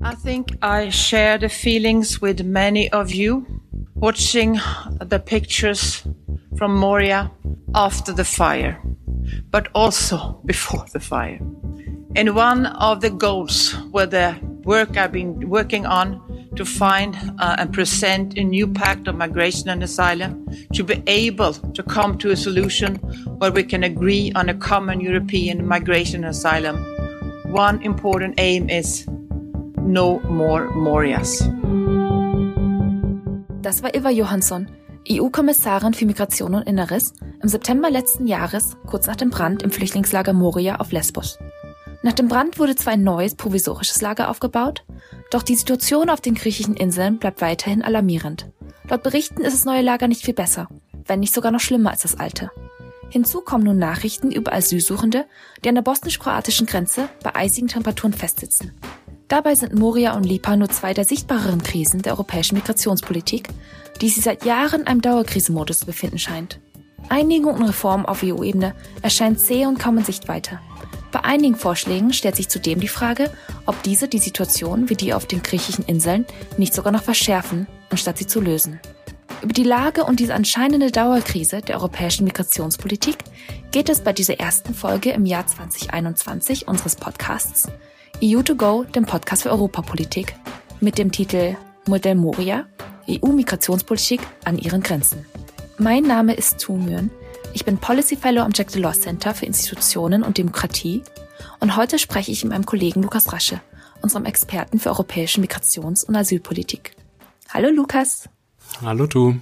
I think I share the feelings with many of you watching the pictures from Moria after the fire, but also before the fire. And one of the goals where the work I've been working on to find uh, and present a new pact of migration and asylum to be able to come to a solution where we can agree on a common European migration and asylum. One important aim is no more Morias. Das war Ilva Johansson, EU-Kommissarin für Migration und Inneres, im September letzten Jahres, kurz nach dem Brand im Flüchtlingslager Moria auf Lesbos. Nach dem Brand wurde zwar ein neues provisorisches Lager aufgebaut, doch die Situation auf den griechischen Inseln bleibt weiterhin alarmierend. Laut Berichten ist das neue Lager nicht viel besser, wenn nicht sogar noch schlimmer als das alte. Hinzu kommen nun Nachrichten über Asylsuchende, die an der bosnisch-kroatischen Grenze bei eisigen Temperaturen festsitzen. Dabei sind Moria und Lipa nur zwei der sichtbareren Krisen der europäischen Migrationspolitik, die sich seit Jahren in einem Dauerkrisenmodus zu befinden scheint. Einigung und Reformen auf EU-Ebene erscheint zäh und kaum in Sichtweite. Bei einigen Vorschlägen stellt sich zudem die Frage, ob diese die Situation wie die auf den griechischen Inseln nicht sogar noch verschärfen, anstatt sie zu lösen. Über die Lage und diese anscheinende Dauerkrise der europäischen Migrationspolitik geht es bei dieser ersten Folge im Jahr 2021 unseres Podcasts EU2Go, dem Podcast für Europapolitik, mit dem Titel Modell Moria, EU-Migrationspolitik an ihren Grenzen. Mein Name ist Tu Nguyen ich bin Policy Fellow am Jack Delors Center für Institutionen und Demokratie und heute spreche ich mit meinem Kollegen Lukas Rasche, unserem Experten für europäische Migrations- und Asylpolitik. Hallo Lukas. Hallo Du.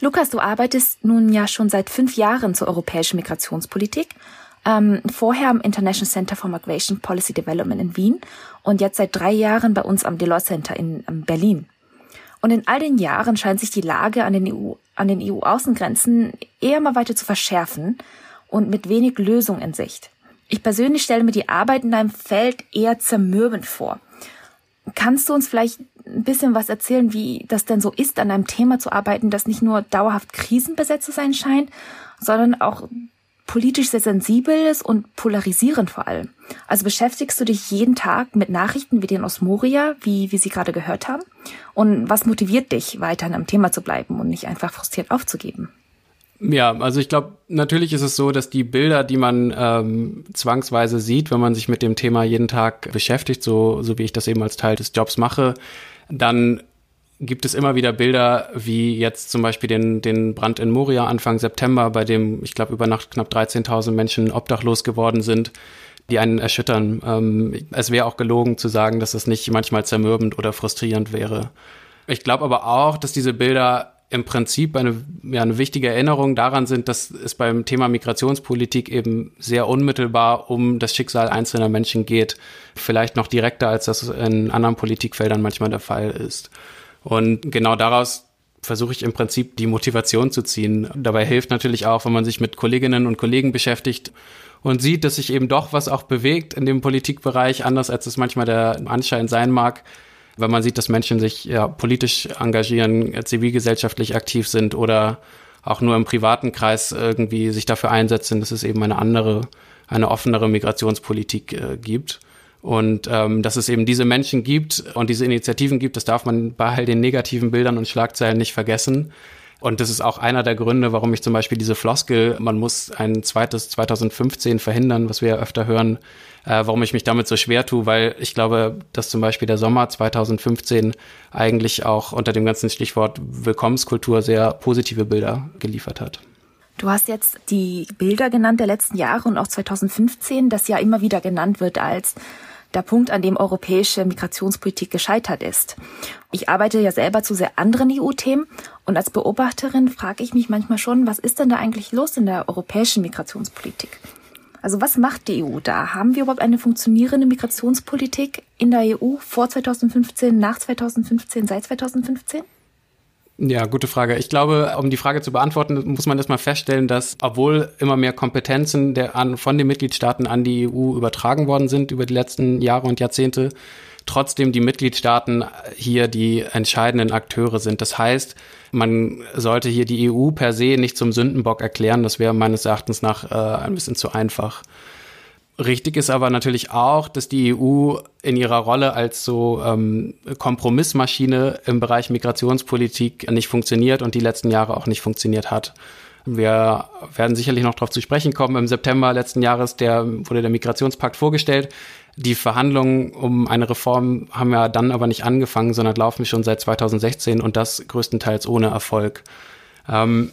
Lukas, du arbeitest nun ja schon seit fünf Jahren zur europäischen Migrationspolitik. Ähm, vorher am International Center for Migration Policy Development in Wien und jetzt seit drei Jahren bei uns am Delors Center in ähm, Berlin. Und in all den Jahren scheint sich die Lage an den EU, an den EU-Außengrenzen eher mal weiter zu verschärfen und mit wenig Lösung in Sicht. Ich persönlich stelle mir die Arbeit in deinem Feld eher zermürbend vor. Kannst du uns vielleicht ein bisschen was erzählen, wie das denn so ist, an einem Thema zu arbeiten, das nicht nur dauerhaft krisenbesetzt zu sein scheint, sondern auch politisch sehr sensibel ist und polarisierend vor allem. Also beschäftigst du dich jeden Tag mit Nachrichten wie den aus Moria, wie wir sie gerade gehört haben? Und was motiviert dich, weiter an einem Thema zu bleiben und nicht einfach frustriert aufzugeben? Ja, also ich glaube, natürlich ist es so, dass die Bilder, die man ähm, zwangsweise sieht, wenn man sich mit dem Thema jeden Tag beschäftigt, so, so wie ich das eben als Teil des Jobs mache, dann gibt es immer wieder Bilder, wie jetzt zum Beispiel den, den Brand in Moria Anfang September, bei dem, ich glaube, über Nacht knapp 13.000 Menschen obdachlos geworden sind, die einen erschüttern. Ähm, es wäre auch gelogen zu sagen, dass es nicht manchmal zermürbend oder frustrierend wäre. Ich glaube aber auch, dass diese Bilder im Prinzip eine, ja, eine wichtige Erinnerung daran sind, dass es beim Thema Migrationspolitik eben sehr unmittelbar um das Schicksal einzelner Menschen geht. Vielleicht noch direkter, als das in anderen Politikfeldern manchmal der Fall ist. Und genau daraus versuche ich im Prinzip die Motivation zu ziehen. Dabei hilft natürlich auch, wenn man sich mit Kolleginnen und Kollegen beschäftigt und sieht, dass sich eben doch was auch bewegt in dem Politikbereich, anders als es manchmal der Anschein sein mag. Wenn man sieht, dass Menschen sich ja, politisch engagieren, zivilgesellschaftlich aktiv sind oder auch nur im privaten Kreis irgendwie sich dafür einsetzen, dass es eben eine andere, eine offenere Migrationspolitik äh, gibt. Und ähm, dass es eben diese Menschen gibt und diese Initiativen gibt, das darf man bei all den negativen Bildern und Schlagzeilen nicht vergessen. Und das ist auch einer der Gründe, warum ich zum Beispiel diese Floskel, man muss ein zweites 2015 verhindern, was wir ja öfter hören, äh, warum ich mich damit so schwer tue, weil ich glaube, dass zum Beispiel der Sommer 2015 eigentlich auch unter dem ganzen Stichwort Willkommenskultur sehr positive Bilder geliefert hat. Du hast jetzt die Bilder genannt der letzten Jahre und auch 2015, das ja immer wieder genannt wird als der Punkt, an dem europäische Migrationspolitik gescheitert ist. Ich arbeite ja selber zu sehr anderen EU-Themen und als Beobachterin frage ich mich manchmal schon, was ist denn da eigentlich los in der europäischen Migrationspolitik? Also was macht die EU da? Haben wir überhaupt eine funktionierende Migrationspolitik in der EU vor 2015, nach 2015, seit 2015? Ja, gute Frage. Ich glaube, um die Frage zu beantworten, muss man erstmal feststellen, dass obwohl immer mehr Kompetenzen der, an, von den Mitgliedstaaten an die EU übertragen worden sind über die letzten Jahre und Jahrzehnte, trotzdem die Mitgliedstaaten hier die entscheidenden Akteure sind. Das heißt, man sollte hier die EU per se nicht zum Sündenbock erklären. Das wäre meines Erachtens nach äh, ein bisschen zu einfach. Richtig ist aber natürlich auch, dass die EU in ihrer Rolle als so ähm, Kompromissmaschine im Bereich Migrationspolitik nicht funktioniert und die letzten Jahre auch nicht funktioniert hat. Wir werden sicherlich noch darauf zu sprechen kommen. Im September letzten Jahres der, wurde der Migrationspakt vorgestellt. Die Verhandlungen um eine Reform haben ja dann aber nicht angefangen, sondern laufen schon seit 2016 und das größtenteils ohne Erfolg. Ähm,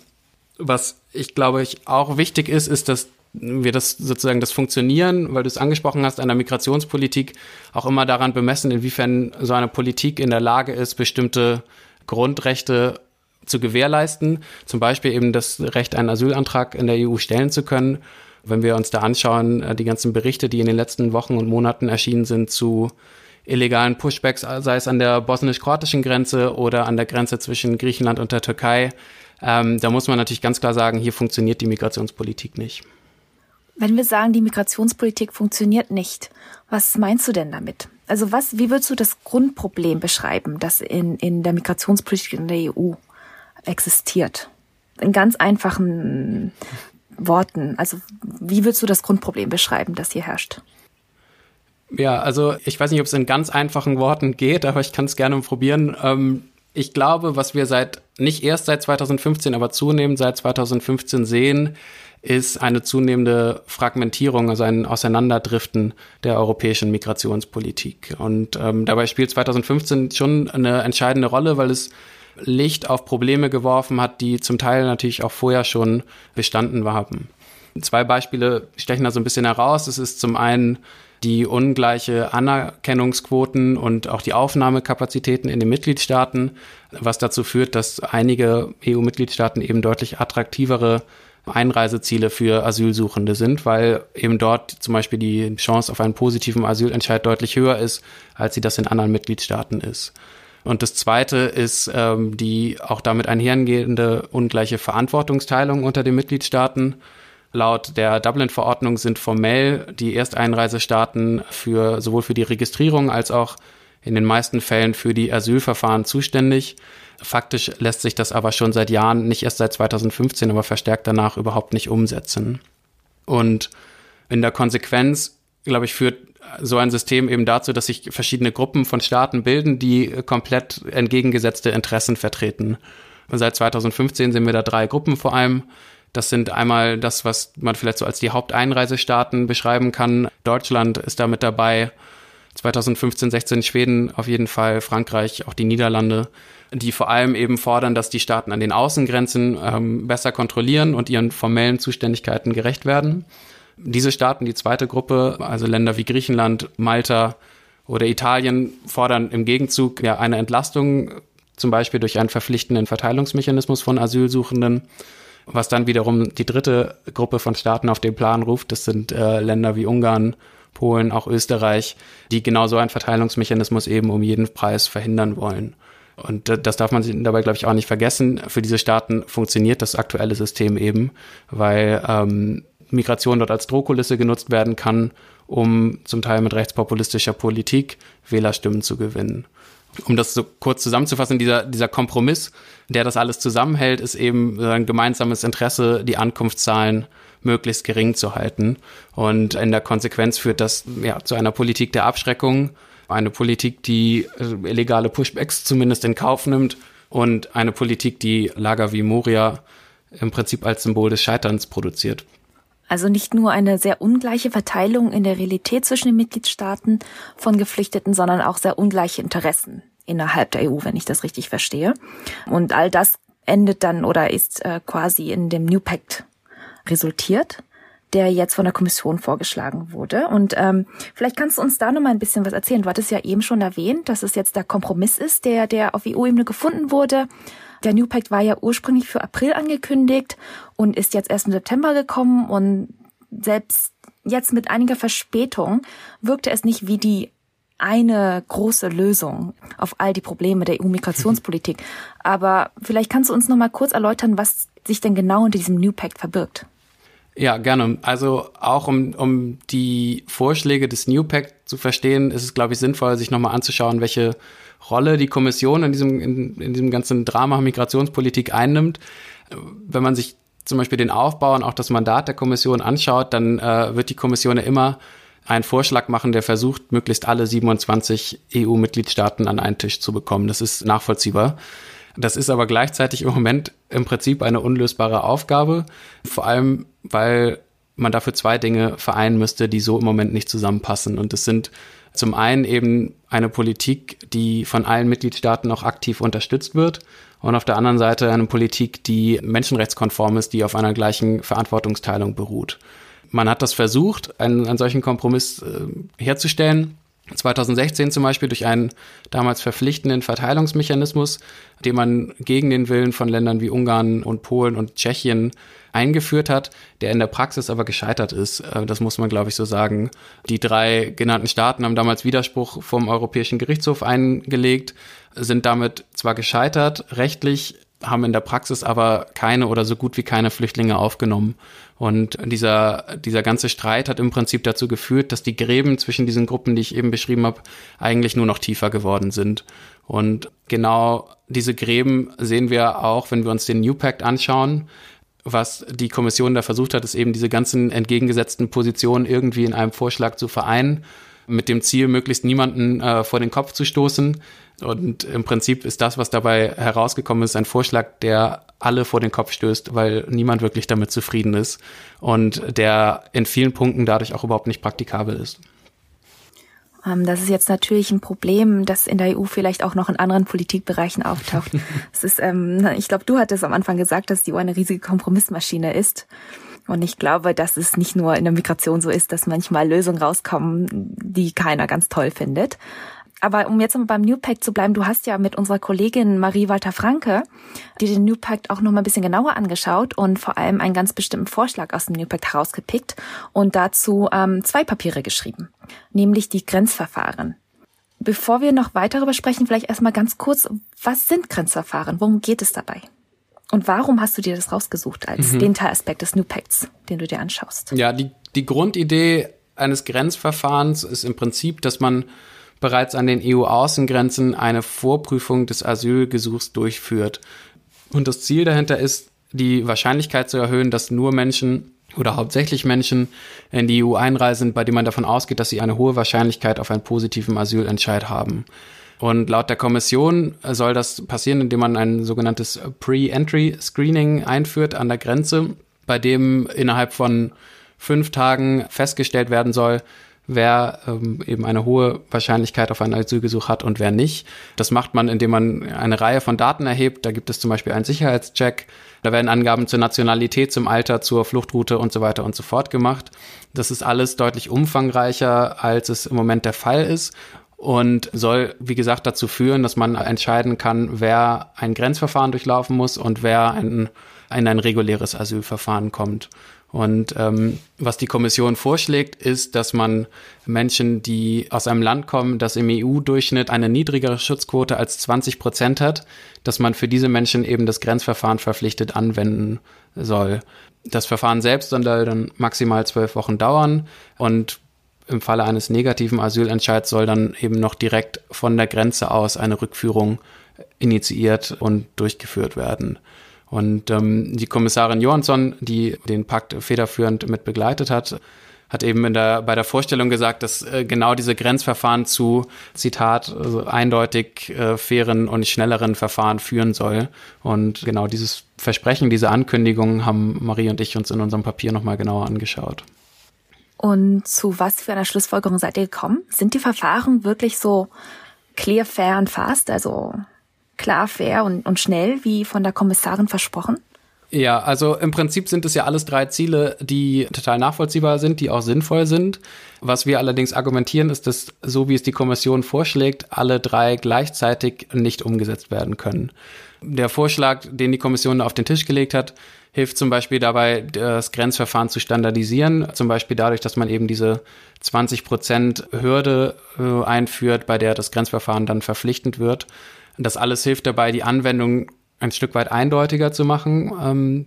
was ich glaube ich auch wichtig ist, ist, dass wir das sozusagen das Funktionieren, weil du es angesprochen hast, einer Migrationspolitik auch immer daran bemessen, inwiefern so eine Politik in der Lage ist, bestimmte Grundrechte zu gewährleisten. Zum Beispiel eben das Recht, einen Asylantrag in der EU stellen zu können. Wenn wir uns da anschauen, äh, die ganzen Berichte, die in den letzten Wochen und Monaten erschienen sind zu illegalen Pushbacks, sei es an der bosnisch-kroatischen Grenze oder an der Grenze zwischen Griechenland und der Türkei, ähm, da muss man natürlich ganz klar sagen, hier funktioniert die Migrationspolitik nicht. Wenn wir sagen, die Migrationspolitik funktioniert nicht, was meinst du denn damit? Also was, wie würdest du das Grundproblem beschreiben, das in, in der Migrationspolitik in der EU existiert? In ganz einfachen Worten. Also wie würdest du das Grundproblem beschreiben, das hier herrscht? Ja, also ich weiß nicht, ob es in ganz einfachen Worten geht, aber ich kann es gerne probieren. Ähm, ich glaube, was wir seit, nicht erst seit 2015, aber zunehmend seit 2015 sehen, ist eine zunehmende Fragmentierung, also ein Auseinanderdriften der europäischen Migrationspolitik. Und ähm, dabei spielt 2015 schon eine entscheidende Rolle, weil es Licht auf Probleme geworfen hat, die zum Teil natürlich auch vorher schon bestanden haben. Zwei Beispiele stechen da so ein bisschen heraus. Es ist zum einen die ungleiche Anerkennungsquoten und auch die Aufnahmekapazitäten in den Mitgliedstaaten, was dazu führt, dass einige EU-Mitgliedstaaten eben deutlich attraktivere Einreiseziele für Asylsuchende sind, weil eben dort zum Beispiel die Chance auf einen positiven Asylentscheid deutlich höher ist, als sie das in anderen Mitgliedstaaten ist. Und das Zweite ist ähm, die auch damit einhergehende ungleiche Verantwortungsteilung unter den Mitgliedstaaten. Laut der Dublin-Verordnung sind formell die Ersteinreisestaaten für sowohl für die Registrierung als auch in den meisten Fällen für die Asylverfahren zuständig. Faktisch lässt sich das aber schon seit Jahren, nicht erst seit 2015, aber verstärkt danach überhaupt nicht umsetzen. Und in der Konsequenz, glaube ich, führt so ein System eben dazu, dass sich verschiedene Gruppen von Staaten bilden, die komplett entgegengesetzte Interessen vertreten. Und seit 2015 sehen wir da drei Gruppen vor allem. Das sind einmal das, was man vielleicht so als die Haupteinreisestaaten beschreiben kann. Deutschland ist da mit dabei. 2015, 16 Schweden auf jeden Fall, Frankreich, auch die Niederlande, die vor allem eben fordern, dass die Staaten an den Außengrenzen ähm, besser kontrollieren und ihren formellen Zuständigkeiten gerecht werden. Diese Staaten, die zweite Gruppe, also Länder wie Griechenland, Malta oder Italien, fordern im Gegenzug ja eine Entlastung, zum Beispiel durch einen verpflichtenden Verteilungsmechanismus von Asylsuchenden was dann wiederum die dritte Gruppe von Staaten auf den Plan ruft. Das sind äh, Länder wie Ungarn, Polen, auch Österreich, die genau so einen Verteilungsmechanismus eben um jeden Preis verhindern wollen. Und das darf man dabei, glaube ich, auch nicht vergessen. Für diese Staaten funktioniert das aktuelle System eben, weil ähm, Migration dort als Drohkulisse genutzt werden kann, um zum Teil mit rechtspopulistischer Politik Wählerstimmen zu gewinnen um das so kurz zusammenzufassen, dieser, dieser Kompromiss, der das alles zusammenhält, ist eben ein gemeinsames Interesse, die Ankunftszahlen möglichst gering zu halten. Und in der Konsequenz führt das ja zu einer Politik der Abschreckung, eine Politik, die äh, illegale Pushbacks zumindest in Kauf nimmt und eine Politik, die Lager wie Moria im Prinzip als Symbol des Scheiterns produziert. Also nicht nur eine sehr ungleiche Verteilung in der Realität zwischen den Mitgliedstaaten von Geflüchteten, sondern auch sehr ungleiche Interessen innerhalb der EU, wenn ich das richtig verstehe. Und all das endet dann oder ist äh, quasi in dem New Pact resultiert der jetzt von der Kommission vorgeschlagen wurde. Und ähm, vielleicht kannst du uns da noch mal ein bisschen was erzählen. Du hattest ja eben schon erwähnt, dass es jetzt der Kompromiss ist, der, der auf EU-Ebene gefunden wurde. Der New Pact war ja ursprünglich für April angekündigt und ist jetzt erst im September gekommen und selbst jetzt mit einiger Verspätung wirkte es nicht wie die eine große Lösung auf all die Probleme der EU-Migrationspolitik. Aber vielleicht kannst du uns noch mal kurz erläutern, was sich denn genau in diesem New Pact verbirgt. Ja, gerne. Also auch um, um die Vorschläge des New Pact zu verstehen, ist es, glaube ich, sinnvoll, sich nochmal anzuschauen, welche Rolle die Kommission in diesem, in, in diesem ganzen Drama Migrationspolitik einnimmt. Wenn man sich zum Beispiel den Aufbau und auch das Mandat der Kommission anschaut, dann äh, wird die Kommission ja immer einen Vorschlag machen, der versucht, möglichst alle 27 EU-Mitgliedstaaten an einen Tisch zu bekommen. Das ist nachvollziehbar. Das ist aber gleichzeitig im Moment im Prinzip eine unlösbare Aufgabe, vor allem weil man dafür zwei Dinge vereinen müsste, die so im Moment nicht zusammenpassen. Und das sind zum einen eben eine Politik, die von allen Mitgliedstaaten auch aktiv unterstützt wird und auf der anderen Seite eine Politik, die menschenrechtskonform ist, die auf einer gleichen Verantwortungsteilung beruht. Man hat das versucht, einen, einen solchen Kompromiss äh, herzustellen. 2016 zum Beispiel durch einen damals verpflichtenden Verteilungsmechanismus, den man gegen den Willen von Ländern wie Ungarn und Polen und Tschechien eingeführt hat, der in der Praxis aber gescheitert ist. Äh, das muss man, glaube ich, so sagen. Die drei genannten Staaten haben damals Widerspruch vom Europäischen Gerichtshof eingelegt, sind damit zwar gescheitert, rechtlich haben in der Praxis aber keine oder so gut wie keine Flüchtlinge aufgenommen. Und dieser, dieser ganze Streit hat im Prinzip dazu geführt, dass die Gräben zwischen diesen Gruppen, die ich eben beschrieben habe, eigentlich nur noch tiefer geworden sind. Und genau diese Gräben sehen wir auch, wenn wir uns den New Pact anschauen. Was die Kommission da versucht hat, ist eben diese ganzen entgegengesetzten Positionen irgendwie in einem Vorschlag zu vereinen, mit dem Ziel, möglichst niemanden äh, vor den Kopf zu stoßen. Und im Prinzip ist das, was dabei herausgekommen ist, ein Vorschlag, der alle vor den Kopf stößt, weil niemand wirklich damit zufrieden ist und der in vielen Punkten dadurch auch überhaupt nicht praktikabel ist. Ähm, das ist jetzt natürlich ein Problem, das in der EU vielleicht auch noch in anderen Politikbereichen auftaucht. es ist, ähm, ich glaube, du hattest am Anfang gesagt, dass die EU eine riesige Kompromissmaschine ist. Und ich glaube, dass es nicht nur in der Migration so ist, dass manchmal Lösungen rauskommen, die keiner ganz toll findet aber um jetzt mal beim New Pact zu bleiben, du hast ja mit unserer Kollegin Marie Walter Franke dir den New Pact auch noch mal ein bisschen genauer angeschaut und vor allem einen ganz bestimmten Vorschlag aus dem New Pact herausgepickt und dazu ähm, zwei Papiere geschrieben, nämlich die Grenzverfahren. Bevor wir noch weiter darüber sprechen, vielleicht erstmal ganz kurz, was sind Grenzverfahren? Worum geht es dabei? Und warum hast du dir das rausgesucht als mhm. den Teilaspekt des New Pacts, den du dir anschaust? Ja, die, die Grundidee eines Grenzverfahrens ist im Prinzip, dass man bereits an den EU-Außengrenzen eine Vorprüfung des Asylgesuchs durchführt. Und das Ziel dahinter ist, die Wahrscheinlichkeit zu erhöhen, dass nur Menschen oder hauptsächlich Menschen in die EU einreisen, bei denen man davon ausgeht, dass sie eine hohe Wahrscheinlichkeit auf einen positiven Asylentscheid haben. Und laut der Kommission soll das passieren, indem man ein sogenanntes Pre-Entry-Screening einführt an der Grenze, bei dem innerhalb von fünf Tagen festgestellt werden soll, wer ähm, eben eine hohe Wahrscheinlichkeit auf ein Asylgesuch hat und wer nicht. Das macht man, indem man eine Reihe von Daten erhebt. Da gibt es zum Beispiel einen Sicherheitscheck. Da werden Angaben zur Nationalität, zum Alter, zur Fluchtroute und so weiter und so fort gemacht. Das ist alles deutlich umfangreicher, als es im Moment der Fall ist und soll, wie gesagt, dazu führen, dass man entscheiden kann, wer ein Grenzverfahren durchlaufen muss und wer ein, in ein reguläres Asylverfahren kommt. Und ähm, was die Kommission vorschlägt, ist, dass man Menschen, die aus einem Land kommen, das im EU-Durchschnitt eine niedrigere Schutzquote als 20 Prozent hat, dass man für diese Menschen eben das Grenzverfahren verpflichtet anwenden soll. Das Verfahren selbst soll dann maximal zwölf Wochen dauern und im Falle eines negativen Asylentscheids soll dann eben noch direkt von der Grenze aus eine Rückführung initiiert und durchgeführt werden. Und ähm, die Kommissarin Johansson, die den Pakt federführend mit begleitet hat, hat eben in der, bei der Vorstellung gesagt, dass äh, genau diese Grenzverfahren zu, Zitat, also eindeutig äh, fairen und schnelleren Verfahren führen soll. Und genau dieses Versprechen, diese Ankündigung haben Marie und ich uns in unserem Papier nochmal genauer angeschaut. Und zu was für einer Schlussfolgerung seid ihr gekommen? Sind die Verfahren wirklich so clear, fair und fast? Also klar, fair und, und schnell, wie von der Kommissarin versprochen? Ja, also im Prinzip sind es ja alles drei Ziele, die total nachvollziehbar sind, die auch sinnvoll sind. Was wir allerdings argumentieren, ist, dass so wie es die Kommission vorschlägt, alle drei gleichzeitig nicht umgesetzt werden können. Der Vorschlag, den die Kommission auf den Tisch gelegt hat, hilft zum Beispiel dabei, das Grenzverfahren zu standardisieren, zum Beispiel dadurch, dass man eben diese 20 Prozent Hürde äh, einführt, bei der das Grenzverfahren dann verpflichtend wird. Das alles hilft dabei, die Anwendung ein Stück weit eindeutiger zu machen. Ähm,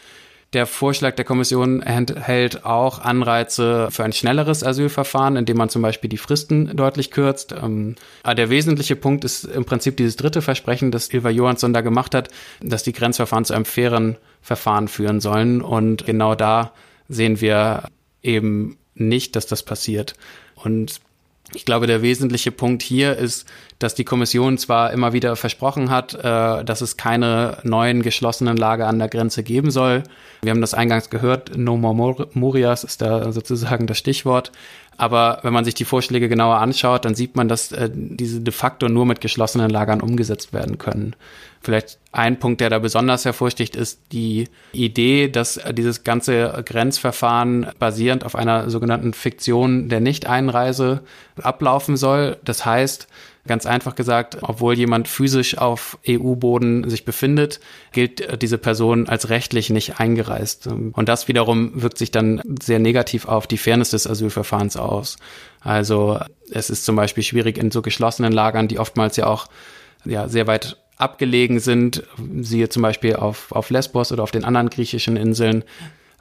Der Vorschlag der Kommission enthält auch Anreize für ein schnelleres Asylverfahren, indem man zum Beispiel die Fristen deutlich kürzt. Ähm, der wesentliche Punkt ist im Prinzip dieses dritte Versprechen, das Ilva Johansson da gemacht hat, dass die Grenzverfahren zu einem fairen Verfahren führen sollen. Und genau da sehen wir eben nicht, dass das passiert. Und ich glaube, der wesentliche Punkt hier ist, dass die Kommission zwar immer wieder versprochen hat, äh, dass es keine neuen geschlossenen Lager an der Grenze geben soll. Wir haben das eingangs gehört, No More Murias ist da sozusagen das Stichwort. Aber wenn man sich die Vorschläge genauer anschaut, dann sieht man, dass äh, diese de facto nur mit geschlossenen Lagern umgesetzt werden können. Vielleicht ein Punkt, der da besonders hervorsticht, ist die Idee, dass dieses ganze Grenzverfahren basierend auf einer sogenannten Fiktion der Nichteinreise ablaufen soll. Das heißt, Ganz einfach gesagt, obwohl jemand physisch auf EU-Boden sich befindet, gilt diese Person als rechtlich nicht eingereist. Und das wiederum wirkt sich dann sehr negativ auf die Fairness des Asylverfahrens aus. Also es ist zum Beispiel schwierig in so geschlossenen Lagern, die oftmals ja auch ja, sehr weit abgelegen sind, siehe zum Beispiel auf, auf Lesbos oder auf den anderen griechischen Inseln.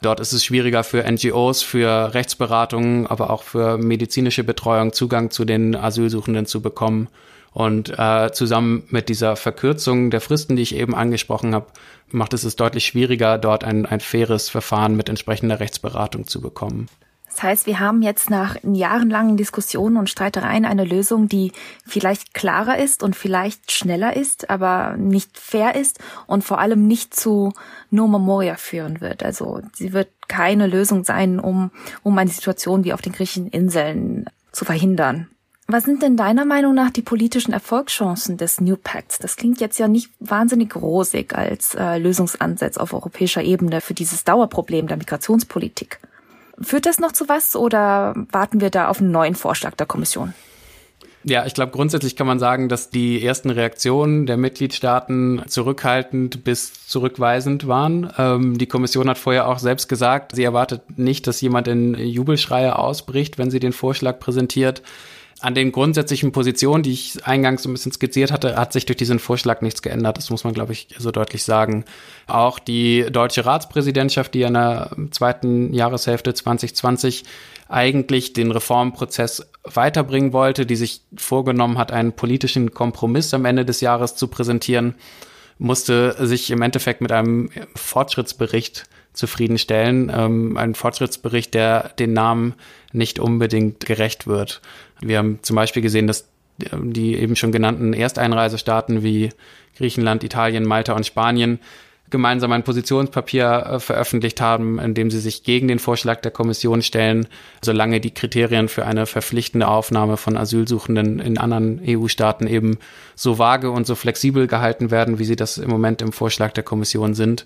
Dort ist es schwieriger für NGOs, für Rechtsberatungen, aber auch für medizinische Betreuung Zugang zu den Asylsuchenden zu bekommen. Und äh, zusammen mit dieser Verkürzung der Fristen, die ich eben angesprochen habe, macht es es deutlich schwieriger, dort ein, ein faires Verfahren mit entsprechender Rechtsberatung zu bekommen. Das heißt, wir haben jetzt nach jahrelangen Diskussionen und Streitereien eine Lösung, die vielleicht klarer ist und vielleicht schneller ist, aber nicht fair ist und vor allem nicht zu No Memoria führen wird. Also sie wird keine Lösung sein, um, um eine Situation wie auf den griechischen Inseln zu verhindern. Was sind denn deiner Meinung nach die politischen Erfolgschancen des New Pacts? Das klingt jetzt ja nicht wahnsinnig rosig als äh, Lösungsansatz auf europäischer Ebene für dieses Dauerproblem der Migrationspolitik. Führt das noch zu was oder warten wir da auf einen neuen Vorschlag der Kommission? Ja, ich glaube, grundsätzlich kann man sagen, dass die ersten Reaktionen der Mitgliedstaaten zurückhaltend bis zurückweisend waren. Ähm, die Kommission hat vorher auch selbst gesagt, sie erwartet nicht, dass jemand in Jubelschreie ausbricht, wenn sie den Vorschlag präsentiert an den grundsätzlichen Positionen, die ich eingangs so ein bisschen skizziert hatte, hat sich durch diesen Vorschlag nichts geändert. Das muss man, glaube ich, so deutlich sagen. Auch die deutsche Ratspräsidentschaft, die in der zweiten Jahreshälfte 2020 eigentlich den Reformprozess weiterbringen wollte, die sich vorgenommen hat, einen politischen Kompromiss am Ende des Jahres zu präsentieren, musste sich im Endeffekt mit einem Fortschrittsbericht zufriedenstellen. Ähm, ein Fortschrittsbericht, der den Namen nicht unbedingt gerecht wird. Wir haben zum Beispiel gesehen, dass die eben schon genannten Ersteinreisestaaten wie Griechenland, Italien, Malta und Spanien gemeinsam ein Positionspapier äh, veröffentlicht haben, in dem sie sich gegen den Vorschlag der Kommission stellen, solange die Kriterien für eine verpflichtende Aufnahme von Asylsuchenden in anderen EU-Staaten eben so vage und so flexibel gehalten werden, wie sie das im Moment im Vorschlag der Kommission sind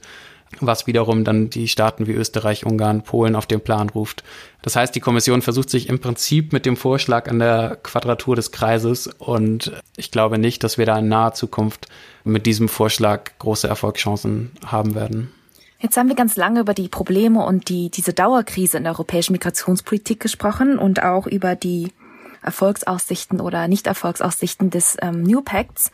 was wiederum dann die Staaten wie Österreich, Ungarn, Polen auf den Plan ruft. Das heißt, die Kommission versucht sich im Prinzip mit dem Vorschlag an der Quadratur des Kreises und ich glaube nicht, dass wir da in naher Zukunft mit diesem Vorschlag große Erfolgschancen haben werden. Jetzt haben wir ganz lange über die Probleme und die, diese Dauerkrise in der europäischen Migrationspolitik gesprochen und auch über die Erfolgsaussichten oder Nicht-Erfolgsaussichten des ähm, New Pacts.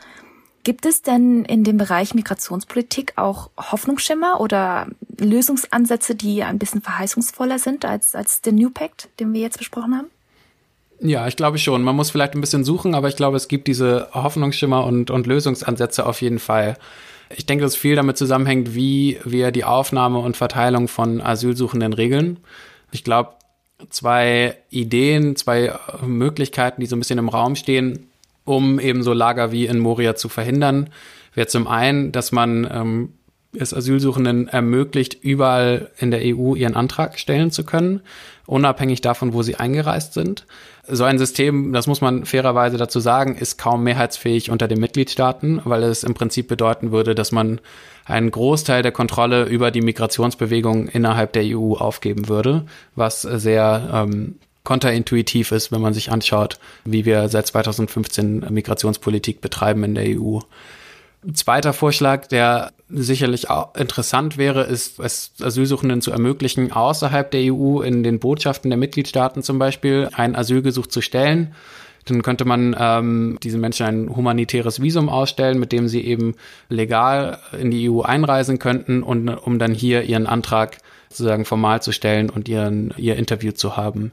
Gibt es denn in dem Bereich Migrationspolitik auch Hoffnungsschimmer oder Lösungsansätze, die ein bisschen verheißungsvoller sind als, als der New Pact, den wir jetzt besprochen haben? Ja, ich glaube schon. Man muss vielleicht ein bisschen suchen, aber ich glaube, es gibt diese Hoffnungsschimmer und, und Lösungsansätze auf jeden Fall. Ich denke, dass viel damit zusammenhängt, wie wir die Aufnahme und Verteilung von Asylsuchenden regeln. Ich glaube, zwei Ideen, zwei Möglichkeiten, die so ein bisschen im Raum stehen, um eben so Lager wie in Moria zu verhindern, wäre zum einen, dass man ähm, es Asylsuchenden ermöglicht, überall in der EU ihren Antrag stellen zu können, unabhängig davon, wo sie eingereist sind. So ein System, das muss man fairerweise dazu sagen, ist kaum mehrheitsfähig unter den Mitgliedstaaten, weil es im Prinzip bedeuten würde, dass man einen Großteil der Kontrolle über die Migrationsbewegung innerhalb der EU aufgeben würde, was sehr ähm, kontraintuitiv ist, wenn man sich anschaut, wie wir seit 2015 Migrationspolitik betreiben in der EU. Zweiter Vorschlag, der sicherlich auch interessant wäre, ist, es Asylsuchenden zu ermöglichen, außerhalb der EU in den Botschaften der Mitgliedstaaten zum Beispiel ein Asylgesuch zu stellen. Dann könnte man ähm, diesen Menschen ein humanitäres Visum ausstellen, mit dem sie eben legal in die EU einreisen könnten und um dann hier ihren Antrag sozusagen formal zu stellen und ihren, ihr Interview zu haben.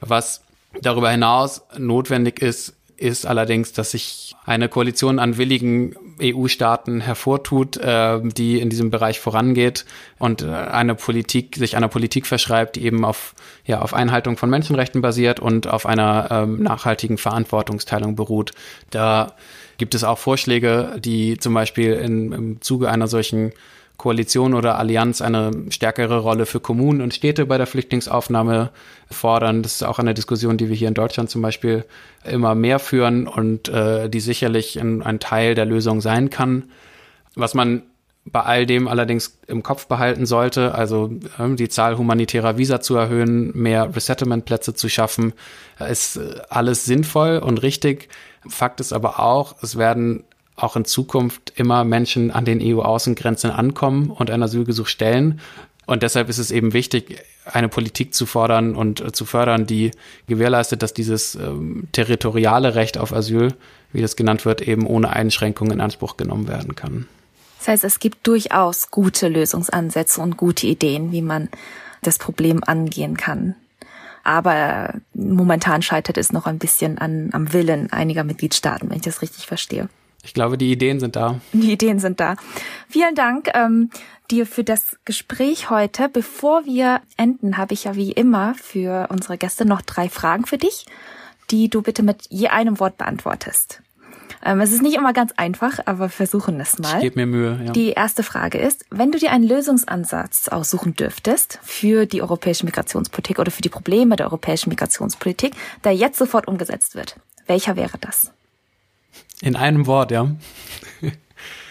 Was darüber hinaus notwendig ist, ist allerdings, dass sich eine Koalition an willigen EU-Staaten hervortut, äh, die in diesem Bereich vorangeht und äh, eine Politik, sich einer Politik verschreibt, die eben auf, ja, auf Einhaltung von Menschenrechten basiert und auf einer ähm, nachhaltigen Verantwortungsteilung beruht. Da gibt es auch Vorschläge, die zum Beispiel in, im Zuge einer solchen Koalition oder Allianz eine stärkere Rolle für Kommunen und Städte bei der Flüchtlingsaufnahme fordern. Das ist auch eine Diskussion, die wir hier in Deutschland zum Beispiel immer mehr führen und äh, die sicherlich ein, ein Teil der Lösung sein kann. Was man bei all dem allerdings im Kopf behalten sollte, also äh, die Zahl humanitärer Visa zu erhöhen, mehr Resettlement-Plätze zu schaffen, ist alles sinnvoll und richtig. Fakt ist aber auch, es werden auch in Zukunft immer Menschen an den EU-Außengrenzen ankommen und ein Asylgesuch stellen. Und deshalb ist es eben wichtig, eine Politik zu fordern und äh, zu fördern, die gewährleistet, dass dieses ähm, territoriale Recht auf Asyl, wie das genannt wird, eben ohne Einschränkungen in Anspruch genommen werden kann. Das heißt, es gibt durchaus gute Lösungsansätze und gute Ideen, wie man das Problem angehen kann. Aber momentan scheitert es noch ein bisschen an, am Willen einiger Mitgliedstaaten, wenn ich das richtig verstehe. Ich glaube, die Ideen sind da. Die Ideen sind da. Vielen Dank ähm, dir für das Gespräch heute. Bevor wir enden, habe ich ja wie immer für unsere Gäste noch drei Fragen für dich, die du bitte mit je einem Wort beantwortest. Ähm, es ist nicht immer ganz einfach, aber wir versuchen es mal. Ich gebe mir Mühe. Ja. Die erste Frage ist, wenn du dir einen Lösungsansatz aussuchen dürftest für die europäische Migrationspolitik oder für die Probleme der europäischen Migrationspolitik, der jetzt sofort umgesetzt wird, welcher wäre das? In einem Wort, ja.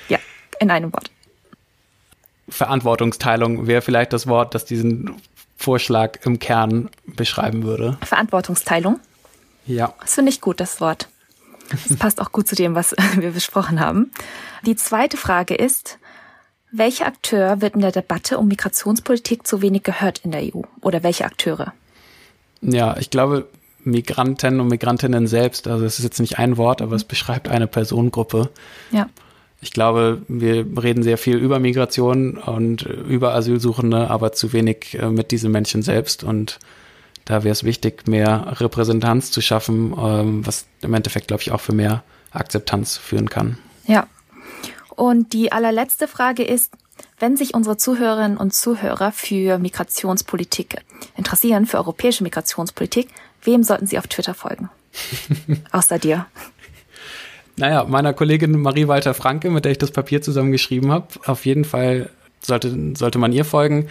ja, in einem Wort. Verantwortungsteilung wäre vielleicht das Wort, das diesen Vorschlag im Kern beschreiben würde. Verantwortungsteilung? Ja. Das finde ich gut, das Wort. Das passt auch gut zu dem, was wir besprochen haben. Die zweite Frage ist, welcher Akteur wird in der Debatte um Migrationspolitik zu wenig gehört in der EU? Oder welche Akteure? Ja, ich glaube, Migranten und Migrantinnen selbst. Also es ist jetzt nicht ein Wort, aber es beschreibt eine Personengruppe. Ja. Ich glaube, wir reden sehr viel über Migration und über Asylsuchende, aber zu wenig äh, mit diesen Menschen selbst. Und da wäre es wichtig, mehr Repräsentanz zu schaffen, ähm, was im Endeffekt, glaube ich, auch für mehr Akzeptanz führen kann. Ja. Und die allerletzte Frage ist, wenn sich unsere Zuhörerinnen und Zuhörer für Migrationspolitik interessieren, für europäische Migrationspolitik, Wem sollten Sie auf Twitter folgen? Außer dir. Naja, meiner Kollegin Marie Walter Franke, mit der ich das Papier zusammengeschrieben habe. Auf jeden Fall sollte, sollte man ihr folgen.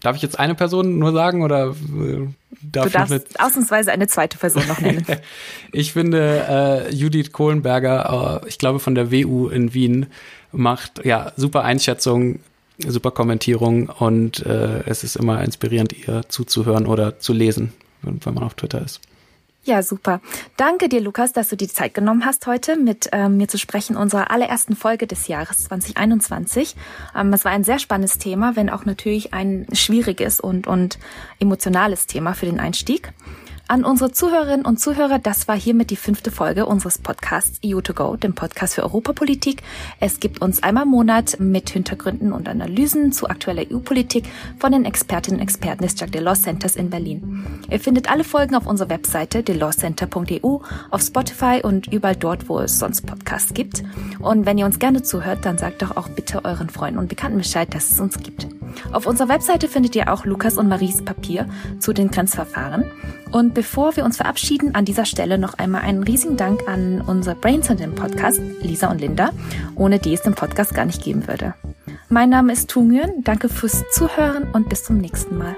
Darf ich jetzt eine Person nur sagen oder äh, darf du darfst ich ausnahmsweise eine zweite Person noch nennen? ich finde äh, Judith Kohlenberger, äh, ich glaube von der WU in Wien, macht ja super Einschätzung, super Kommentierung und äh, es ist immer inspirierend, ihr zuzuhören oder zu lesen wenn man auf Twitter ist. Ja, super. Danke dir, Lukas, dass du die Zeit genommen hast, heute mit ähm, mir zu sprechen, unserer allerersten Folge des Jahres 2021. Ähm, es war ein sehr spannendes Thema, wenn auch natürlich ein schwieriges und, und emotionales Thema für den Einstieg. An unsere Zuhörerinnen und Zuhörer, das war hiermit die fünfte Folge unseres Podcasts EU2Go, dem Podcast für Europapolitik. Es gibt uns einmal im Monat mit Hintergründen und Analysen zu aktueller EU-Politik von den Expertinnen und Experten des Jacques Delors Centers in Berlin. Ihr findet alle Folgen auf unserer Webseite delorscenter.eu, auf Spotify und überall dort, wo es sonst Podcasts gibt. Und wenn ihr uns gerne zuhört, dann sagt doch auch bitte euren Freunden und Bekannten Bescheid, dass es uns gibt. Auf unserer Webseite findet ihr auch Lukas und Maries Papier zu den Grenzverfahren. Und bevor wir uns verabschieden, an dieser Stelle noch einmal einen riesigen Dank an unser Brains in den Podcast, Lisa und Linda, ohne die es den Podcast gar nicht geben würde. Mein Name ist Tu Nguyen, danke fürs Zuhören und bis zum nächsten Mal.